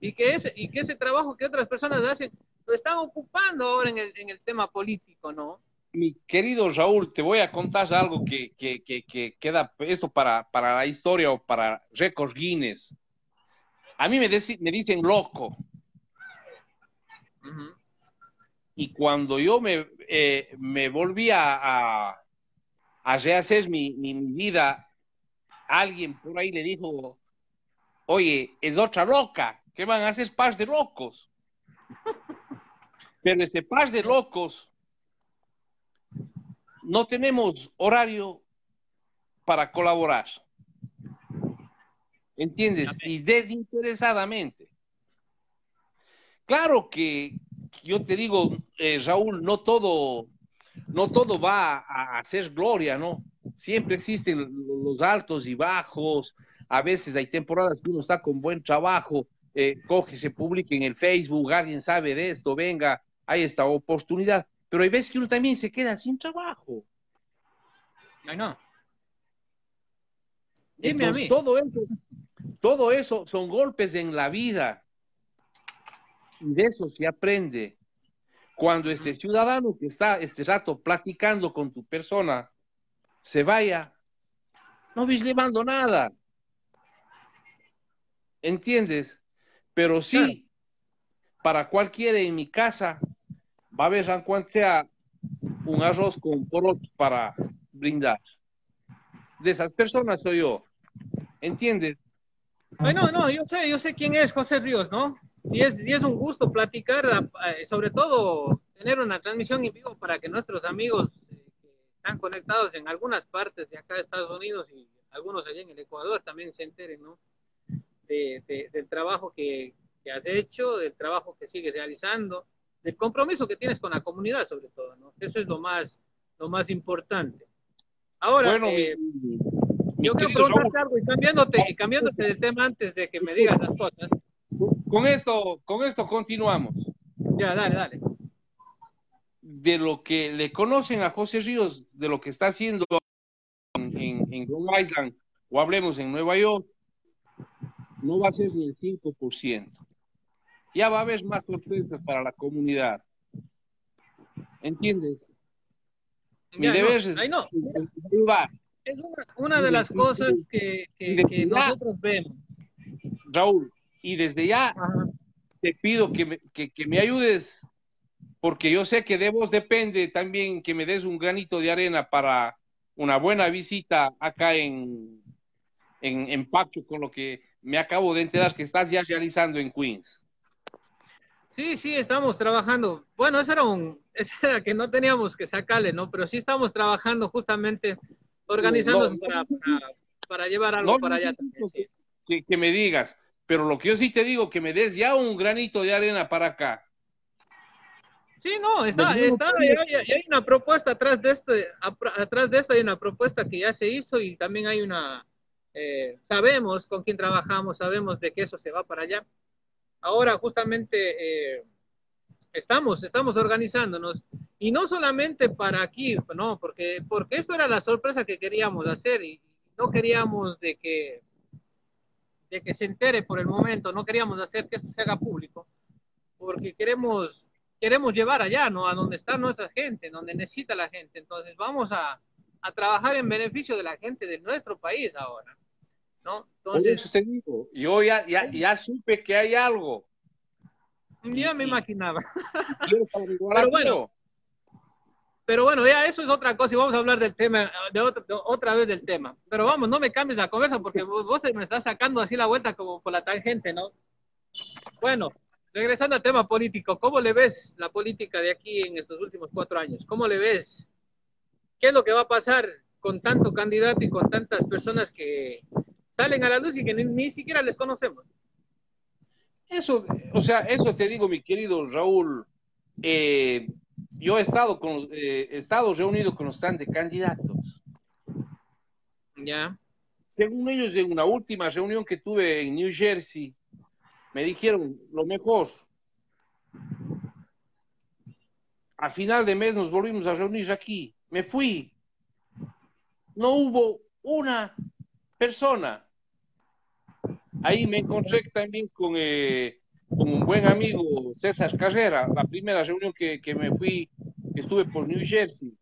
y que ese, y que ese trabajo que otras personas hacen lo están ocupando ahora en el, en el tema político, ¿no? Mi querido Raúl, te voy a contar algo que, que, que, que queda esto para, para la historia o para récords Guinness. A mí me, dec me dicen loco. Uh -huh. Y cuando yo me, eh, me volví a, a, a rehacer mi, mi, mi vida alguien por ahí le dijo, oye, es otra loca, ¿qué van a hacer paz de locos? Pero este paz de locos, no tenemos horario para colaborar. ¿Entiendes? Y desinteresadamente. Claro que yo te digo, eh, Raúl, no todo, no todo va a, a ser gloria, ¿no? Siempre existen los altos y bajos, a veces hay temporadas que uno está con buen trabajo, eh, coge, se publica en el Facebook, alguien sabe de esto, venga, hay esta oportunidad, pero hay veces que uno también se queda sin trabajo. Ay, no. Dime Entonces, a mí. Todo eso, todo eso son golpes en la vida. Y de eso se aprende. Cuando este ciudadano que está este rato platicando con tu persona se vaya, no vis llevando nada. ¿entiendes? Pero sí, para cualquiera en mi casa va a haber, aunque sea un arroz con poroto para brindar. De esas personas soy yo, ¿entiendes? Ay, no, no, yo sé, yo sé quién es José Ríos, ¿no? Y es, y es un gusto platicar, eh, sobre todo tener una transmisión en vivo para que nuestros amigos están conectados en algunas partes de acá de Estados Unidos y algunos allá en el Ecuador también se enteren, ¿no? del trabajo que, que, has hecho, del trabajo que sigues realizando, del compromiso que tienes con la comunidad, sobre todo, ¿no? Eso es lo más, lo más importante. Ahora, eh, yo quiero preguntarte algo y cambiándote, y cambiándote del tema antes de que me digas las cosas. Con esto, con esto continuamos. Ya, dale, dale. De lo que le conocen a José Ríos, de lo que está haciendo en, en Long Island, o hablemos en Nueva York, no va a ser ni el 5%. Ya va a haber más sorpresas para la comunidad. ¿Entiendes? Mi deber es ayudar. Es una, de las cosas que, nosotros vemos. Raúl, y desde ya te pido que me, que, me, ayudes, porque yo sé que de vos depende también que me des un granito de arena para una buena visita acá en, en, en con lo que me acabo de enterar que estás ya realizando en Queens. Sí, sí, estamos trabajando. Bueno, eso era un, eso era que no teníamos que sacarle, ¿no? Pero sí estamos trabajando justamente, organizándonos para, llevar algo para allá también. Que, que, me digas, pero lo que yo sí te digo, que me des ya un granito de arena para acá. Sí, no, está, está hay, una propuesta atrás de este, atrás de esto hay una propuesta que ya se hizo y también hay una, eh, sabemos con quién trabajamos, sabemos de que eso se va para allá. Ahora justamente eh, estamos, estamos organizándonos y no solamente para aquí, no, porque, porque esto era la sorpresa que queríamos hacer y no queríamos de que, de que se entere por el momento, no queríamos hacer que esto se haga público, porque queremos, queremos llevar allá, ¿no? A donde está nuestra gente, donde necesita la gente. Entonces vamos a, a trabajar en beneficio de la gente de nuestro país ahora. ¿no? Entonces, yo ya, ya, ya supe que hay algo. Ya me imaginaba. pero bueno, pero bueno, ya eso es otra cosa y vamos a hablar del tema, de otra, otra vez del tema. Pero vamos, no me cambies la conversa porque vos, vos me estás sacando así la vuelta como por la tangente, ¿no? Bueno, regresando al tema político, ¿cómo le ves la política de aquí en estos últimos cuatro años? ¿Cómo le ves? ¿Qué es lo que va a pasar con tanto candidato y con tantas personas que, salen a la luz y que ni, siquiera les conocemos. Eso, o sea, eso te digo, mi querido Raúl. Eh, yo he estado con, eh, he estado reunido con los de candidatos. Ya. Según ellos, en una última reunión que tuve en New Jersey, me dijeron lo mejor. A final de mes nos volvimos a reunir aquí. Me fui. No hubo una persona Ahí me encontré también con, eh, con un buen amigo, César Carrera, la primera reunión que, que me fui, estuve por New Jersey,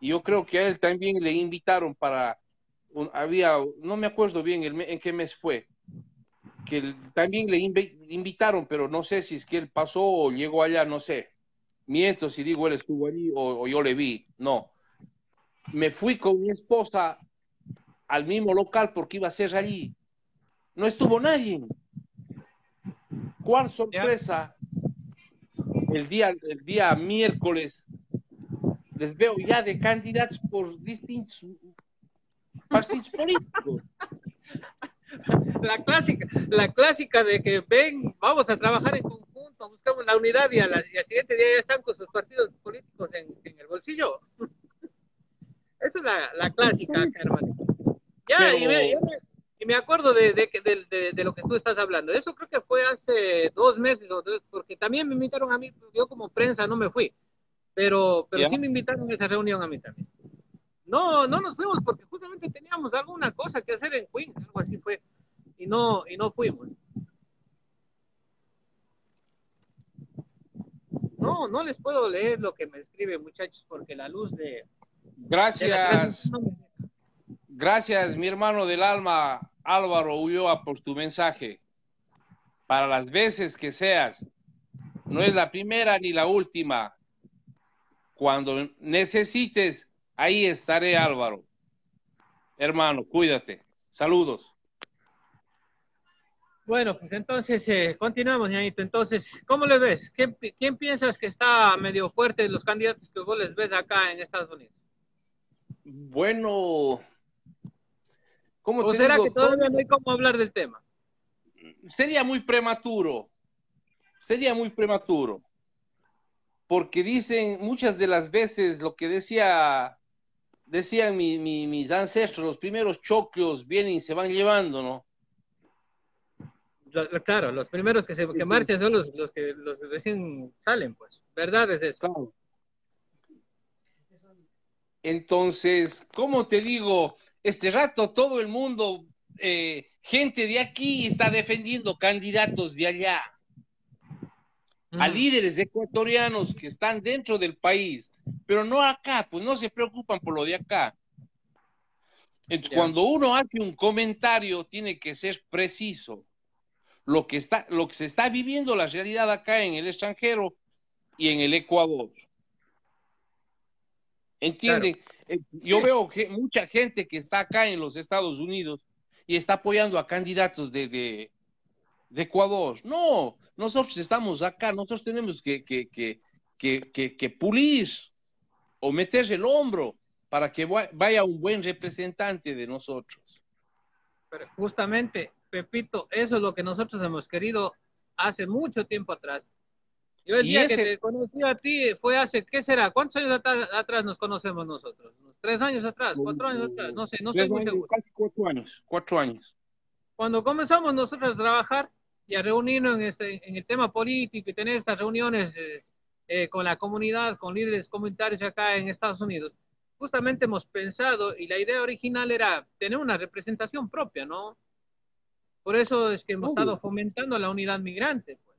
y yo creo que a él también le invitaron para, había, no me acuerdo bien en qué mes fue, que también le invitaron, pero no sé si es que él pasó o llegó allá, no sé. Miento si digo él estuvo allí o, o yo le vi, no. Me fui con mi esposa al mismo local porque iba a ser allí no estuvo nadie. ¿Cuál sorpresa? El día, el día miércoles les veo ya de candidatos por distintos partidos políticos. La clásica, la clásica de que ven, vamos a trabajar en conjunto, buscamos la unidad y, al siguiente día ya están con sus partidos políticos en, el bolsillo. Esa es la, clásica, hermano. Ya, y, ve, y me acuerdo de, de, de, lo que tú estás hablando. Eso creo que fue hace dos meses, o porque también me invitaron a mí, yo como prensa no me fui, pero, pero sí me invitaron a esa reunión a mí también. No, no nos fuimos porque justamente teníamos alguna cosa que hacer en Queens, algo así fue, y no, y no fuimos. No, no les puedo leer lo que me escribe, muchachos, porque la luz de... Gracias. Gracias, mi hermano del alma, Álvaro Ulloa, por tu mensaje. para las veces que seas. No es la primera ni la última. Cuando necesites, ahí estaré, Álvaro. Hermano, cuídate. Saludos. Bueno, pues entonces eh, continuamos, ñañito. Entonces, ¿cómo le ves? ¿Quién, ¿Quién, piensas que está medio fuerte de los candidatos que vos les ves acá en Estados Unidos? Bueno, ¿cómo ¿O será que todavía no hay cómo hablar del tema? Sería muy prematuro, sería muy prematuro, porque dicen muchas de las veces lo que decía, decían mis ancestros, los primeros choquios vienen y se van llevando, ¿no? claro, los primeros que, se, que marchan son los, que los recién salen, pues. ¿Verdad es eso? Entonces, ¿cómo te digo? Este rato todo el mundo, eh, gente de aquí está defendiendo candidatos de allá. A mm. líderes ecuatorianos que están dentro del país, pero no acá, pues no se preocupan por lo de acá. Entonces, cuando uno hace un comentario, tiene que ser preciso lo que, está, lo que se está viviendo, la realidad acá en el extranjero y en el Ecuador. ¿Entienden? Eh, yo veo que mucha gente que está acá en los Estados Unidos y está apoyando a candidatos de, de, Ecuador. No, nosotros estamos acá, nosotros tenemos que, que, que, que, pulir o meter el hombro para que vaya un buen representante de nosotros. Pero justamente Pepito, eso es lo que nosotros hemos querido hace mucho tiempo atrás. Yo el día que te conocí a ti fue hace, ¿qué será? ¿Cuántos años atrás nos conocemos nosotros? ¿Tres años atrás? ¿Cuatro años atrás? No sé, no estoy muy seguro. Casi cuatro años, cuatro años. Cuando comenzamos nosotros a trabajar y a reunirnos en, este, en el tema político y tener estas reuniones eh, eh, con la comunidad, con líderes comunitarios acá en Estados Unidos, justamente hemos pensado y la idea original era tener una representación propia, ¿no? Por eso es que hemos estado fomentando la unidad migrante. Pues.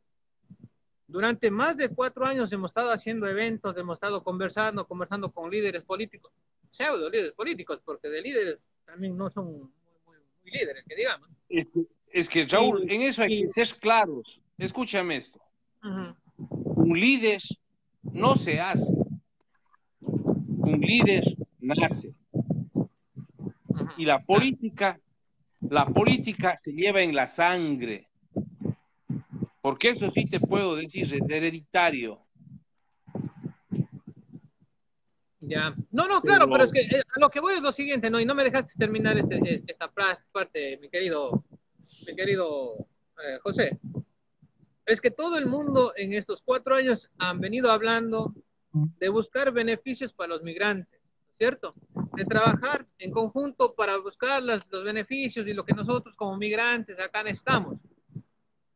Durante más de cuatro años hemos estado haciendo eventos, hemos estado conversando, conversando con líderes políticos, pseudo líderes políticos, porque de líderes también no son muy, líderes, que digamos. Es que, Raúl, en eso hay que ser claros. Escúchame esto. Un líder no se hace. Un líder nace. Y la política la política se lleva en la sangre. Porque eso sí te puedo decir, es hereditario. Ya. No, no, claro, pero, es que eh, lo que voy es lo siguiente, ¿no? Y no me dejaste terminar este, eh, esta parte, mi querido, mi querido eh, José. Es que todo el mundo en estos cuatro años han venido hablando de buscar beneficios para los migrantes. ¿cierto? De trabajar en conjunto para buscar los beneficios y lo que nosotros como migrantes acá estamos.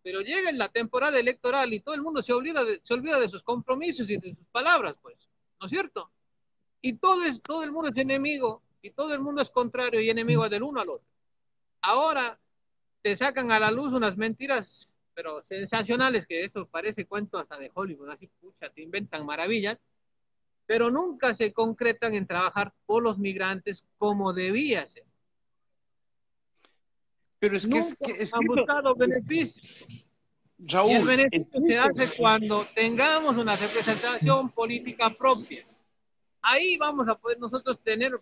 Pero llega la temporada electoral y todo el mundo se olvida de, se olvida de sus compromisos y de sus palabras, pues, ¿no es cierto? Y todo, es, todo el mundo es enemigo y todo el mundo es contrario y enemigo del uno al otro. Ahora te sacan a la luz unas mentiras, pero sensacionales, que eso parece cuento hasta de Hollywood, así, pucha, te inventan maravillas pero nunca se concretan en trabajar por los migrantes como debía ser. Pero es que, es han buscado beneficios. y el beneficio se hace cuando tengamos una representación política propia. Ahí vamos a poder nosotros tener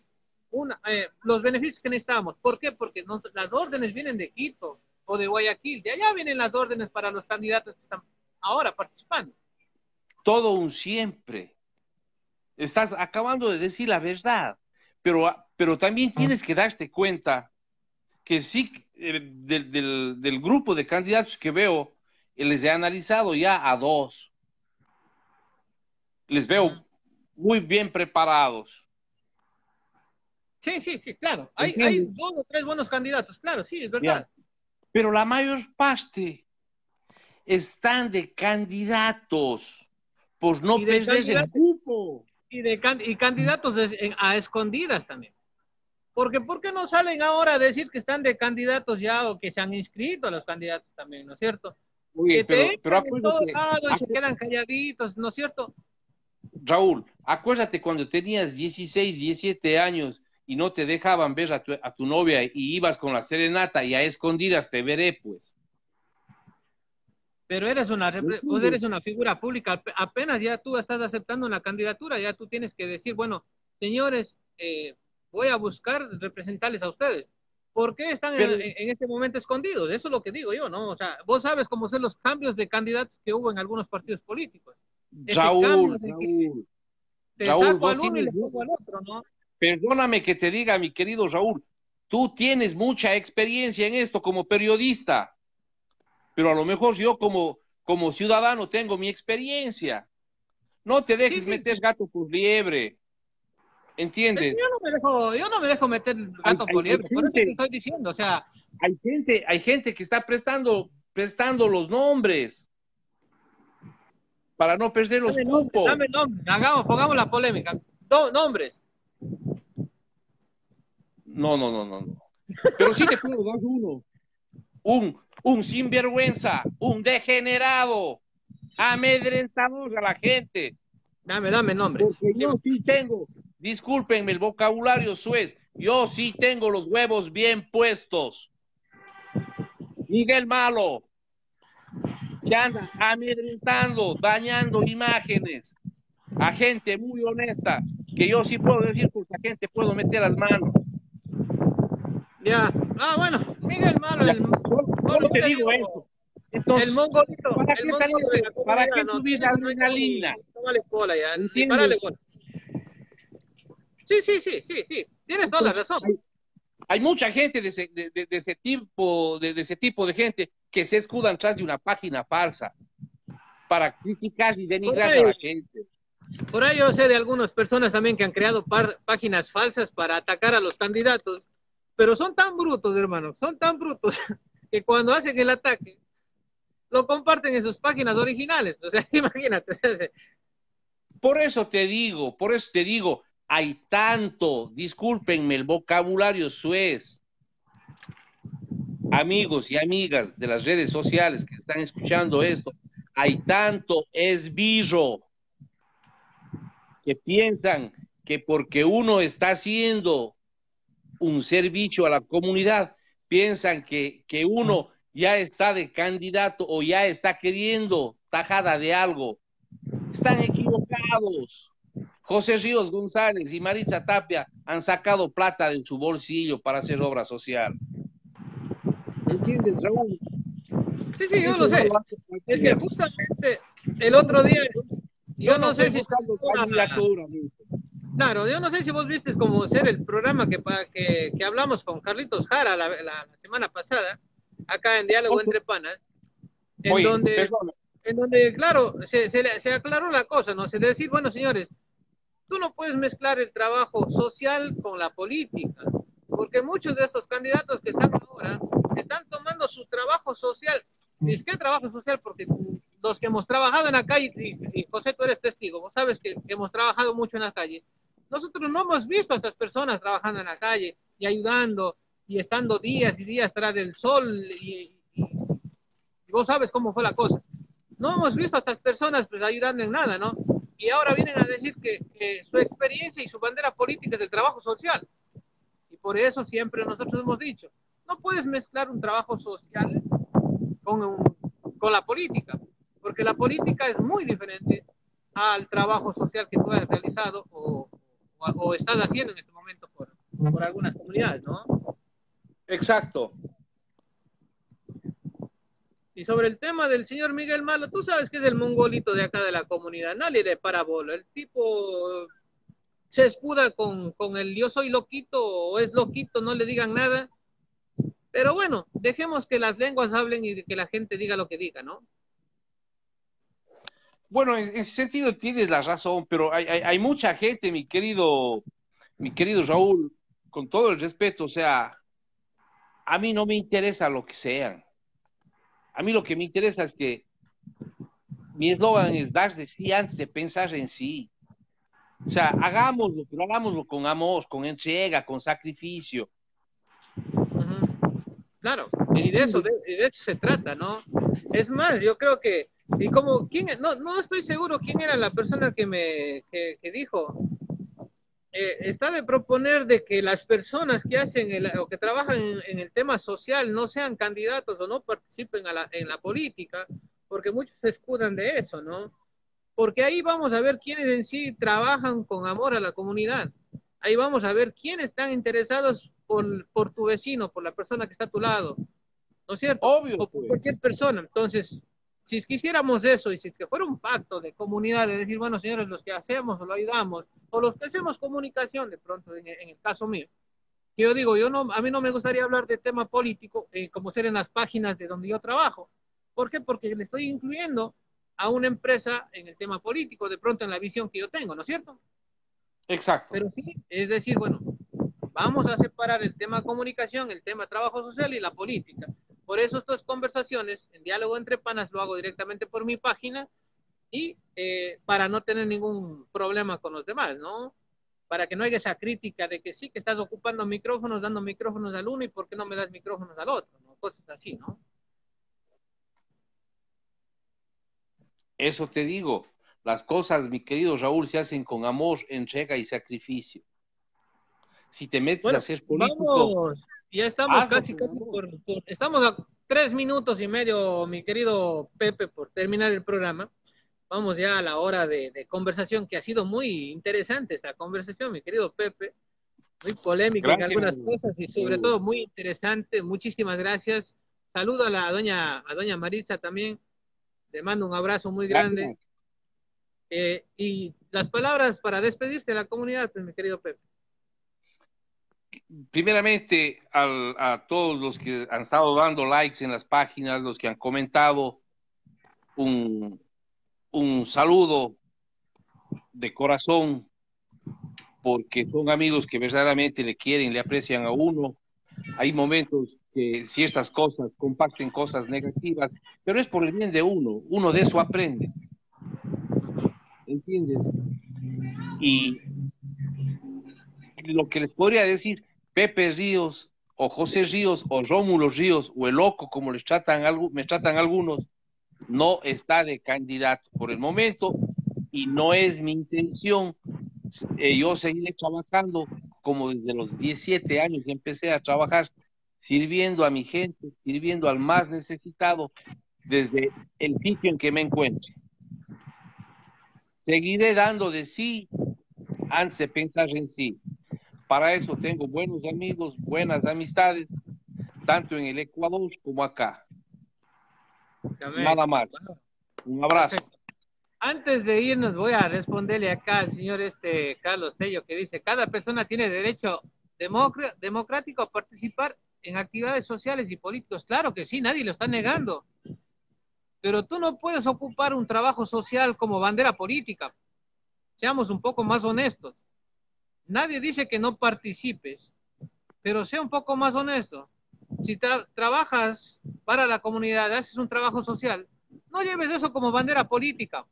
una, eh, los beneficios que necesitamos. ¿Por qué? Porque las órdenes vienen de Quito o de Guayaquil. De allá vienen las órdenes para los candidatos que están ahora participando. Todo un siempre. Estás acabando de decir la verdad, pero, pero también ah. tienes que darte cuenta que sí, eh, del, grupo de candidatos que veo, eh, les he analizado ya a dos. Les veo muy bien preparados. Sí, sí, sí, claro. Hay, hay, dos o tres buenos candidatos, claro, sí, es verdad. Pero la mayor parte están de candidatos, pues no perder el grupo y, de, y candidatos a escondidas también. Porque ¿por qué no salen ahora a decir que están de candidatos ya o que se han inscrito a los candidatos también, ¿no es cierto? que pero, y se quedan calladitos, ¿no es cierto? Raúl, acuérdate cuando tenías 16, 17 años y no te dejaban ver a tu, a tu novia y ibas con la serenata y a escondidas te veré, pues. Pero eres una, vos eres una figura pública, apenas ya tú estás aceptando una candidatura, ya tú tienes que decir, bueno, señores, eh, voy a buscar representarles a ustedes. ¿Por qué están en, este momento escondidos? Eso es lo que digo yo, ¿no? O sea, vos sabes cómo son los cambios de candidatos que hubo en algunos partidos políticos. Raúl, Raúl, te saco al uno y le pongo al otro, ¿no? Perdóname que te diga, mi querido Raúl, tú tienes mucha experiencia en esto como periodista pero a lo mejor yo como, como ciudadano tengo mi experiencia. No te dejes meter gato por liebre. ¿Entiendes? yo, no me dejo, yo no me dejo meter gato por liebre, por eso te estoy diciendo, o sea. Hay gente, hay gente que está prestando, prestando los nombres para no perder los dame cupos. dame nombre, hagamos, pongamos la polémica. nombres. No, no, no, no, Pero sí te puedo dar uno. Un, un sinvergüenza, un degenerado, amedrentador a la gente. Dame, dame nombres. yo sí tengo, discúlpenme el vocabulario suez, yo sí tengo los huevos bien puestos. Miguel Malo, que anda amedrentando, dañando imágenes a gente muy honesta, que yo sí puedo decir porque a gente puedo meter las manos. Ya, ah, bueno, Miguel Malo, el, ¿Cómo te digo eso? Entonces, el mongolito. ¿Para el qué, mongolito, ¿para qué subir la adrenalina? Tómale cola ya. Párale cola. Sí, sí, sí, sí, sí. Tienes toda la razón. Hay, mucha gente de ese, de, de, ese tipo, de, ese tipo de gente que se escudan tras de una página falsa para criticar y denigrar a la gente. Por ahí yo sé de algunas personas también que han creado páginas falsas para atacar a los candidatos, pero son tan brutos, hermano, son tan brutos que cuando hacen el ataque, lo comparten en sus páginas originales. O sea, imagínate. Por eso te digo, por eso te digo, hay tanto, discúlpenme, el vocabulario suez. Amigos y amigas de las redes sociales que están escuchando esto, hay tanto esbirro que piensan que porque uno está haciendo un servicio a la comunidad, piensan que, que uno ya está de candidato o ya está queriendo tajada de algo. Están equivocados. José Ríos González y Maritza Tapia han sacado plata de su bolsillo para hacer obra social. ¿Entiendes, Raúl? Sí, sí, yo lo sé. Es que justamente el otro día, yo no, sé si... Claro, yo no sé si vos viste como ser el programa que, que, que hablamos con Carlitos Jara la, la, semana pasada, acá en Diálogo Entre Panas, en, donde, en donde, claro, se, se, aclaró la cosa, ¿no? Se decir, bueno, señores, tú no puedes mezclar el trabajo social con la política, porque muchos de estos candidatos que están ahora están tomando su trabajo social. ¿Y qué trabajo social? Porque los que hemos trabajado en la calle, y, y José, tú eres testigo, vos sabes que, que hemos trabajado mucho en la calle, nosotros no hemos visto a estas personas trabajando en la calle y ayudando y estando días y días tras del sol y, vos sabes cómo fue la cosa. No hemos visto a estas personas pues, ayudando en nada, ¿no? Y ahora vienen a decir que, su experiencia y su bandera política es el trabajo social. Y por eso siempre nosotros hemos dicho, no puedes mezclar un trabajo social con, con la política, porque la política es muy diferente al trabajo social que tú has realizado o, o, estás haciendo en este momento por, por algunas comunidades, ¿no? Exacto. Y sobre el tema del señor Miguel Malo, tú sabes que es el mongolito de acá de la comunidad, nadie de parabola. El tipo se escuda con, con el yo soy loquito o es loquito, no le digan nada. Pero bueno, dejemos que las lenguas hablen y que la gente diga lo que diga, ¿no? Bueno, en ese sentido tienes la razón, pero hay, mucha gente, mi querido, mi querido Raúl, con todo el respeto, o sea, a mí no me interesa lo que sean. A mí lo que me interesa es que mi eslogan es dar de sí antes de pensar en sí. O sea, hagámoslo, pero hagámoslo con amor, con entrega, con sacrificio. Claro, y de eso, de, de eso se trata, ¿no? Es más, yo creo que y como, ¿quién? No, no estoy seguro quién era la persona que me que, dijo. Eh, está de proponer de que las personas que hacen o que trabajan en, el tema social no sean candidatos o no participen a la, en la política, porque muchos se escudan de eso, ¿no? Porque ahí vamos a ver quiénes en sí trabajan con amor a la comunidad. Ahí vamos a ver quiénes están interesados por, por tu vecino, por la persona que está a tu lado, ¿no es cierto? Obvio. O por pues. cualquier persona. Entonces, si quisiéramos eso y si que fuera un pacto de comunidad, de decir, bueno, señores, los que hacemos o lo ayudamos, o los que hacemos comunicación, de pronto, en, en el caso mío, que yo digo, yo no, a mí no me gustaría hablar de tema político eh, como ser en las páginas de donde yo trabajo. ¿Por qué? Porque le estoy incluyendo a una empresa en el tema político, de pronto en la visión que yo tengo, ¿no es cierto? Exacto. Pero sí, es decir, bueno, vamos a separar el tema comunicación, el tema trabajo social y la política. Por eso estas conversaciones en diálogo entre panas lo hago directamente por mi página y eh, para no tener ningún problema con los demás, ¿no? Para que no haya esa crítica de que sí, que estás ocupando micrófonos, dando micrófonos al uno y por qué no me das micrófonos al otro, ¿no? Cosas así, ¿no? Eso te digo, las cosas, mi querido Raúl, se hacen con amor, entrega y sacrificio. Si te metes Bueno, a ser político, Vamos, ya estamos hazlo casi, casi por, por- estamos a tres minutos y medio, mi querido Pepe, por terminar el programa. Vamos ya a la hora de, de conversación, que ha sido muy interesante esta conversación, mi querido Pepe. Muy polémica en algunas cosas y sobre todo muy interesante. Muchísimas gracias. Saludo a la doña, a doña Maritza también. Le mando un abrazo muy grande. Eh, y las palabras para despedirse de la comunidad, pues, mi querido Pepe. Primeramente a todos los que han estado dando likes en las páginas, los que han comentado, un, un saludo de corazón, porque son amigos que verdaderamente le quieren, le aprecian a uno. Hay momentos que ciertas cosas comparten cosas negativas, pero es por el bien de uno, uno de eso aprende. ¿Entiendes? Y lo que les podría decir, Pepe Ríos, o José Ríos, o Rómulo Ríos, o el loco, como les tratan, algu- me tratan algunos, no está de candidato por el momento y no es mi intención. Eh, yo seguiré trabajando como desde los 17 años que empecé a trabajar, sirviendo a mi gente, sirviendo al más necesitado desde el sitio en que me encuentre. Seguiré dando de sí antes de pensar en sí. Para eso tengo buenos amigos, buenas amistades, tanto en el Ecuador como acá. Nada más. Un abrazo. Antes de irnos, voy a responderle acá al señor este Carlos Tello que dice, cada persona tiene derecho democr- democrático a participar en actividades sociales y políticos. Claro que sí, nadie lo está negando. Pero tú no puedes ocupar un trabajo social como bandera política. Seamos un poco más honestos. Nadie dice que no participes, pero sea un poco más honesto. Si tra- trabajas para la comunidad, haces un trabajo social, no lleves eso como bandera política.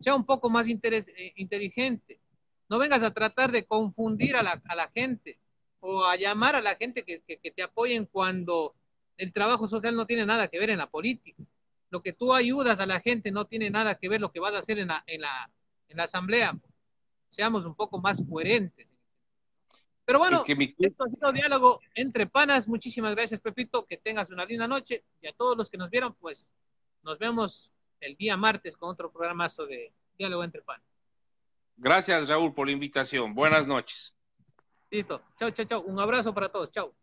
Sea un poco más eh, inteligente. No vengas a tratar de confundir a la, gente o a llamar a la gente que, te apoyen cuando el trabajo social no tiene nada que ver en la política. Lo que tú ayudas a la gente no tiene nada que ver lo que vas a hacer en la, asamblea. Seamos un poco más coherentes. Pero bueno, Es que mi- esto ha sido diálogo entre panas. Muchísimas gracias, Pepito. Que tengas una linda noche. Y a todos los que nos vieron, pues nos vemos el día martes con otro programazo de diálogo entre panas. Gracias, Raúl, por la invitación. Buenas noches. Listo. Chao, chao, chao. Un abrazo para todos. Chao.